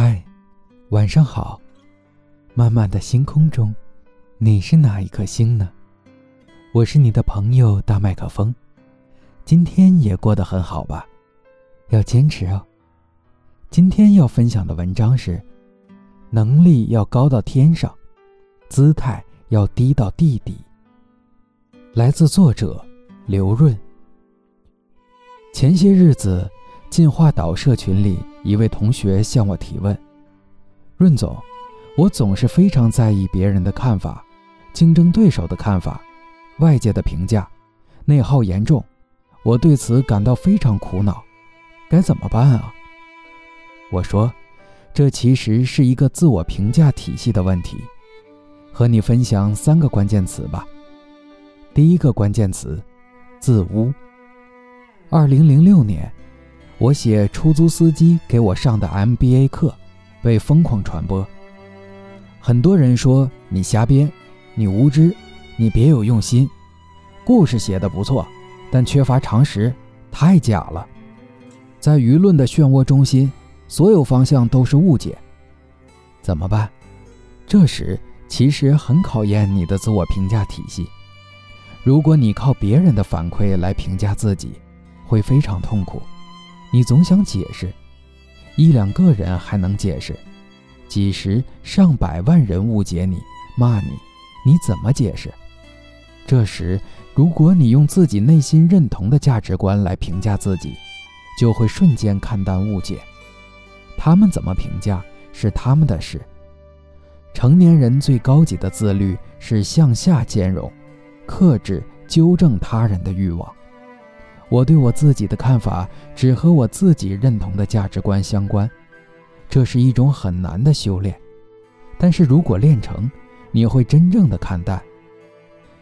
嗨，晚上好。漫漫的星空中，你是哪一颗星呢？我是你的朋友大麦克风。今天也过得很好吧？要坚持哦。今天要分享的文章是：能力要高到天上，姿态要低到地底。来自作者刘润。前些日子。进化岛社群里，一位同学向我提问：“润总，我总是非常在意别人的看法、竞争对手的看法、外界的评价，内耗严重，我对此感到非常苦恼，该怎么办啊？”我说：“这其实是一个自我评价体系的问题，和你分享三个关键词吧。第一个关键词：自污。二零零六年。”我写出租司机给我上的 MBA 课，被疯狂传播。很多人说你瞎编，你无知，你别有用心。故事写的不错，但缺乏常识，太假了。在舆论的漩涡中心，所有方向都是误解。怎么办？这时其实很考验你的自我评价体系。如果你靠别人的反馈来评价自己，会非常痛苦。你总想解释，一两个人还能解释，几十上百万人误解你、骂你，你怎么解释？这时，如果你用自己内心认同的价值观来评价自己，就会瞬间看淡误解。他们怎么评价是他们的事。成年人最高级的自律是向下兼容，克制纠正他人的欲望。我对我自己的看法只和我自己认同的价值观相关，这是一种很难的修炼。但是如果练成，你会真正的看淡。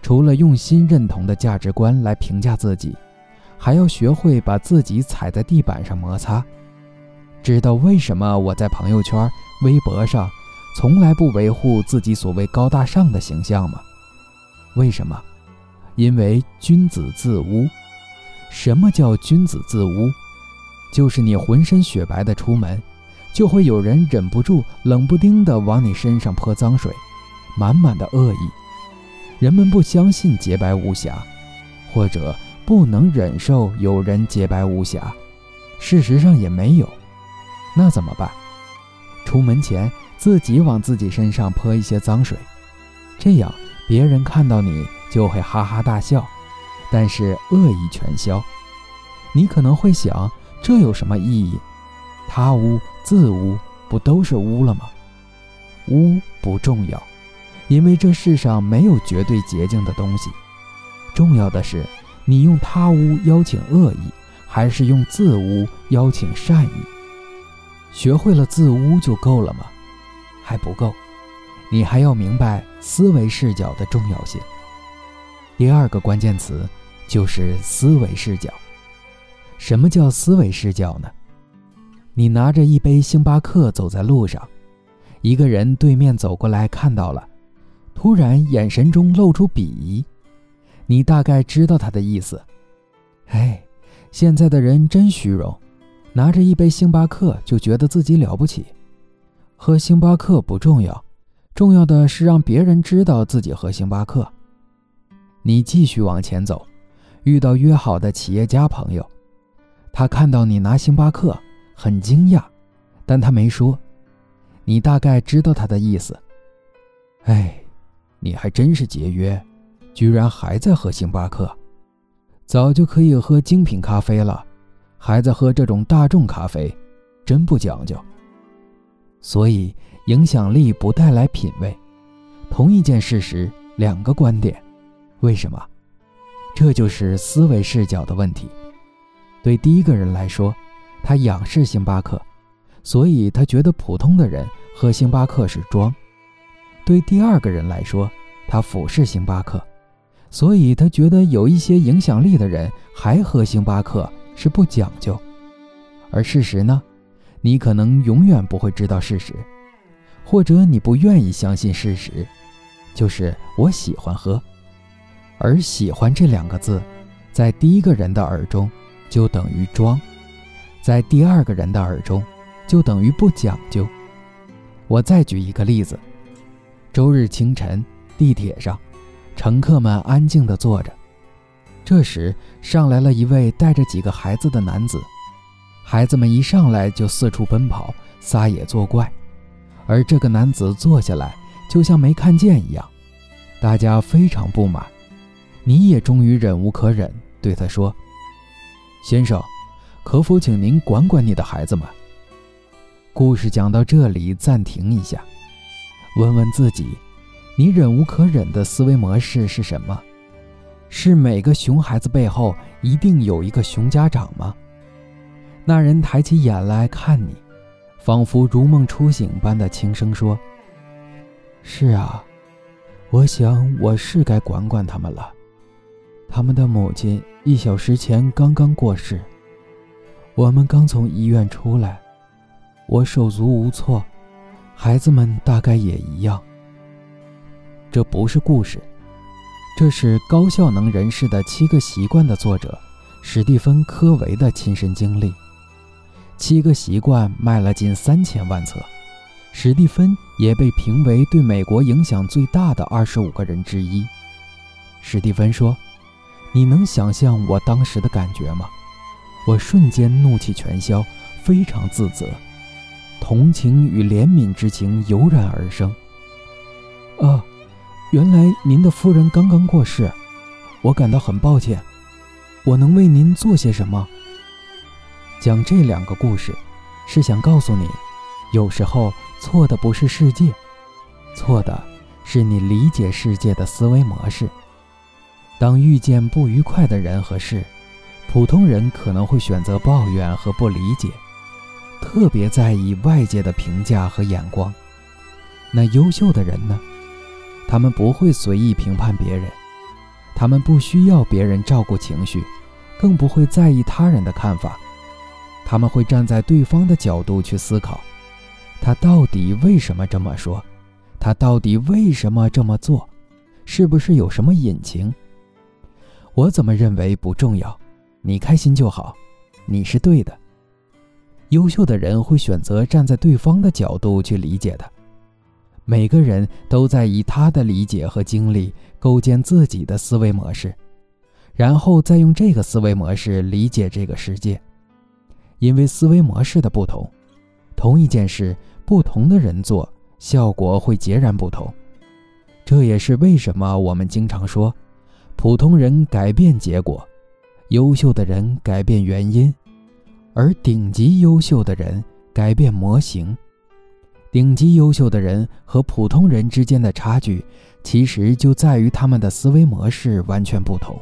除了用心认同的价值观来评价自己，还要学会把自己踩在地板上摩擦。知道为什么我在朋友圈、微博上从来不维护自己所谓高大上的形象吗？为什么？因为君子自污。什么叫君子自污？就是你浑身雪白的出门，就会有人忍不住冷不丁的往你身上泼脏水，满满的恶意。人们不相信洁白无瑕，或者不能忍受有人洁白无瑕，事实上也没有。那怎么办？出门前自己往自己身上泼一些脏水，这样别人看到你就会哈哈大笑。但是恶意全消，你可能会想，这有什么意义？他污自污，不都是污了吗？污不重要，因为这世上没有绝对洁净的东西。重要的是，你用他污邀请恶意，还是用自污邀请善意？学会了自污就够了吗？还不够，你还要明白思维视角的重要性。第二个关键词。就是思维视角。什么叫思维视角呢？你拿着一杯星巴克走在路上，一个人对面走过来看到了，突然眼神中露出鄙夷，你大概知道他的意思。哎，现在的人真虚荣，拿着一杯星巴克就觉得自己了不起。喝星巴克不重要，重要的是让别人知道自己喝星巴克。你继续往前走。遇到约好的企业家朋友，他看到你拿星巴克，很惊讶，但他没说。你大概知道他的意思。哎，你还真是节约，居然还在喝星巴克，早就可以喝精品咖啡了，还在喝这种大众咖啡，真不讲究。所以，影响力不带来品味。同一件事实，两个观点，为什么？这就是思维视角的问题。对第一个人来说，他仰视星巴克，所以他觉得普通的人喝星巴克是装；对第二个人来说，他俯视星巴克，所以他觉得有一些影响力的人还喝星巴克是不讲究。而事实呢？你可能永远不会知道事实，或者你不愿意相信事实，就是我喜欢喝。而喜欢这两个字，在第一个人的耳中，就等于装；在第二个人的耳中，就等于不讲究。我再举一个例子：周日清晨，地铁上，乘客们安静地坐着。这时，上来了一位带着几个孩子的男子。孩子们一上来就四处奔跑，撒野作怪，而这个男子坐下来，就像没看见一样。大家非常不满。你也终于忍无可忍，对他说：“先生，可否请您管管你的孩子们？”故事讲到这里，暂停一下，问问自己：你忍无可忍的思维模式是什么？是每个熊孩子背后一定有一个熊家长吗？那人抬起眼来看你，仿佛如梦初醒般的轻声说：“是啊，我想我是该管管他们了。他们的母亲一小时前刚刚过世，我们刚从医院出来。”我手足无措，孩子们大概也一样。这不是故事，这是《高效能人士的七个习惯》的作者史蒂芬·科维的亲身经历。《七个习惯》卖了近三千万册，史蒂芬也被评为对美国影响最大的二十五个人之一。史蒂芬说：“你能想象我当时的感觉吗？我瞬间怒气全消，非常自责。”同情与怜悯之情油然而生。啊，原来您的夫人刚刚过世，我感到很抱歉。我能为您做些什么？讲这两个故事，是想告诉你，有时候错的不是世界，错的是你理解世界的思维模式。当遇见不愉快的人和事，普通人可能会选择抱怨和不理解。特别在意外界的评价和眼光，那优秀的人呢？他们不会随意评判别人，他们不需要别人照顾情绪，更不会在意他人的看法。他们会站在对方的角度去思考，他到底为什么这么说？他到底为什么这么做？是不是有什么隐情？我怎么认为不重要，你开心就好，你是对的。优秀的人会选择站在对方的角度去理解的。每个人都在以他的理解和经历构建自己的思维模式，然后再用这个思维模式理解这个世界。因为思维模式的不同，同一件事，不同的人做，效果会截然不同。这也是为什么我们经常说，普通人改变结果，优秀的人改变原因。而顶级优秀的人改变模型，顶级优秀的人和普通人之间的差距，其实就在于他们的思维模式完全不同。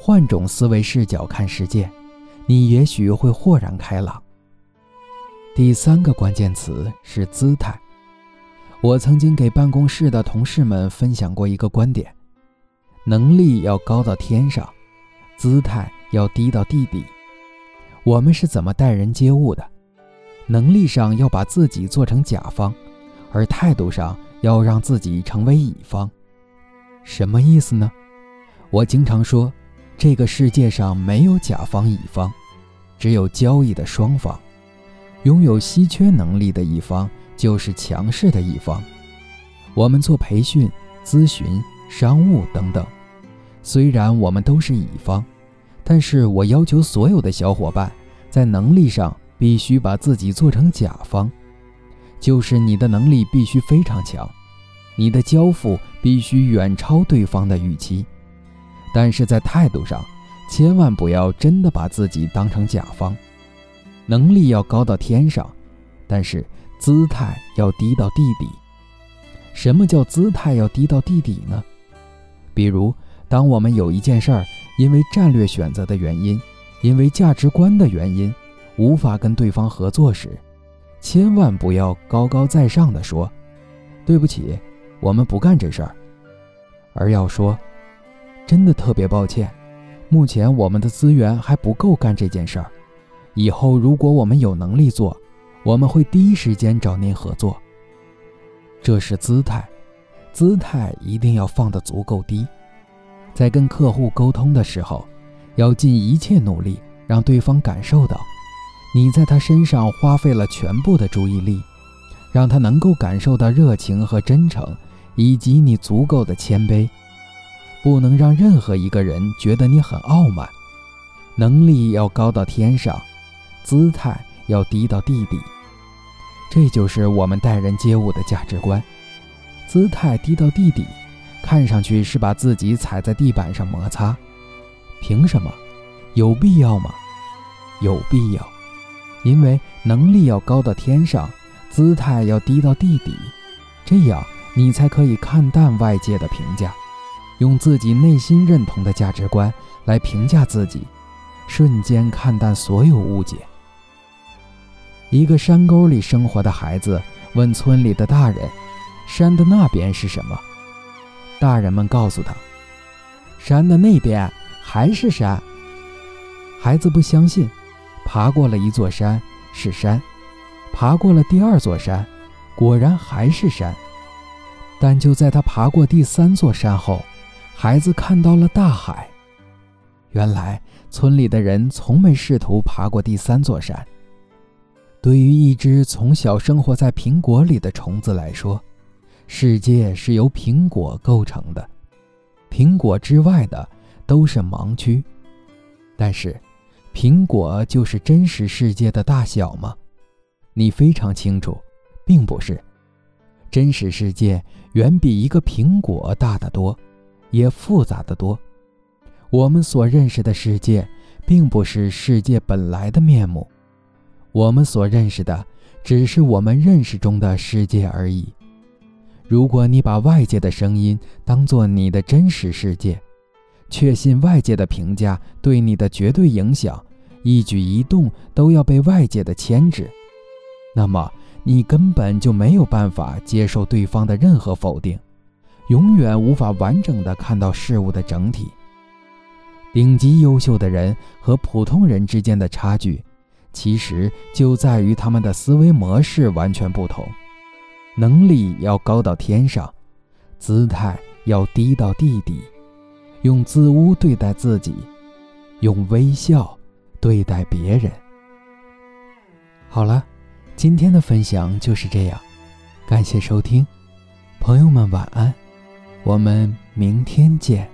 换种思维视角看世界，你也许会豁然开朗。第三个关键词是姿态。我曾经给办公室的同事们分享过一个观点：能力要高到天上，姿态要低到地底。我们是怎么待人接物的？能力上要把自己做成甲方，而态度上要让自己成为乙方。什么意思呢？我经常说，这个世界上没有甲方乙方，只有交易的双方。拥有稀缺能力的一方就是强势的一方。我们做培训、咨询、商务等等，虽然我们都是乙方。但是我要求所有的小伙伴，在能力上必须把自己做成甲方，就是你的能力必须非常强，你的交付必须远超对方的预期。但是在态度上，千万不要真的把自己当成甲方。能力要高到天上，但是姿态要低到地底。什么叫姿态要低到地底呢？比如，当我们有一件事儿。因为战略选择的原因，因为价值观的原因，无法跟对方合作时，千万不要高高在上的说：“对不起，我们不干这事儿。”而要说：“真的特别抱歉，目前我们的资源还不够干这件事儿。以后如果我们有能力做，我们会第一时间找您合作。”这是姿态，姿态一定要放得足够低。在跟客户沟通的时候，要尽一切努力让对方感受到，你在他身上花费了全部的注意力，让他能够感受到热情和真诚，以及你足够的谦卑。不能让任何一个人觉得你很傲慢。能力要高到天上，姿态要低到地底。这就是我们待人接物的价值观。姿态低到地底，看上去是把自己踩在地板上摩擦。凭什么？有必要吗？有必要，因为能力要高到天上，姿态要低到地底，这样你才可以看淡外界的评价，用自己内心认同的价值观来评价自己，瞬间看淡所有误解。一个山沟里生活的孩子问村里的大人：“山的那边是什么？”大人们告诉他：“山的那边还是山。”孩子不相信，爬过了一座山是山，爬过了第二座山，果然还是山。但就在他爬过第三座山后，孩子看到了大海。原来村里的人从没试图爬过第三座山。对于一只从小生活在苹果里的虫子来说，世界是由苹果构成的，苹果之外的都是盲区。但是，苹果就是真实世界的大小吗？你非常清楚，并不是。真实世界远比一个苹果大得多，也复杂得多。我们所认识的世界，并不是世界本来的面目。我们所认识的，只是我们认识中的世界而已。如果你把外界的声音当作你的真实世界，确信外界的评价对你的绝对影响，一举一动都要被外界的牵制，那么你根本就没有办法接受对方的任何否定，永远无法完整的看到事物的整体。顶级优秀的人和普通人之间的差距。其实就在于他们的思维模式完全不同，能力要高到天上，姿态要低到地底，用自污对待自己，用微笑对待别人。好了，今天的分享就是这样，感谢收听，朋友们晚安，我们明天见。